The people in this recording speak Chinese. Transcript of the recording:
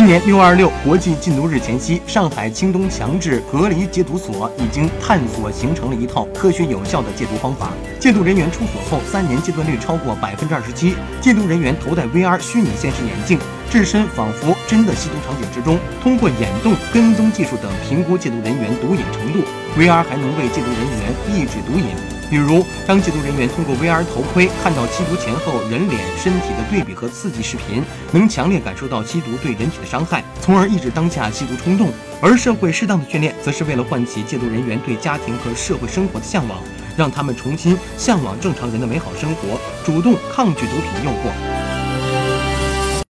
今年六二六国际禁毒日前夕，上海青东强制隔离戒毒所已经探索形成了一套科学有效的戒毒方法。戒毒人员出所后，三年戒断率超过百分之二十七。戒毒人员头戴 VR 虚拟现实眼镜，置身仿佛真的吸毒场景之中，通过眼动、跟踪技术等评估戒毒人员毒瘾程度。VR 还能为戒毒人员抑制毒瘾。比如，当戒毒人员通过 VR 头盔看到吸毒前后人脸、身体的对比和刺激视频，能强烈感受到吸毒对人体的伤害，从而抑制当下吸毒冲动。而社会适当的训练，则是为了唤起戒毒人员对家庭和社会生活的向往，让他们重新向往正常人的美好生活，主动抗拒毒品诱惑。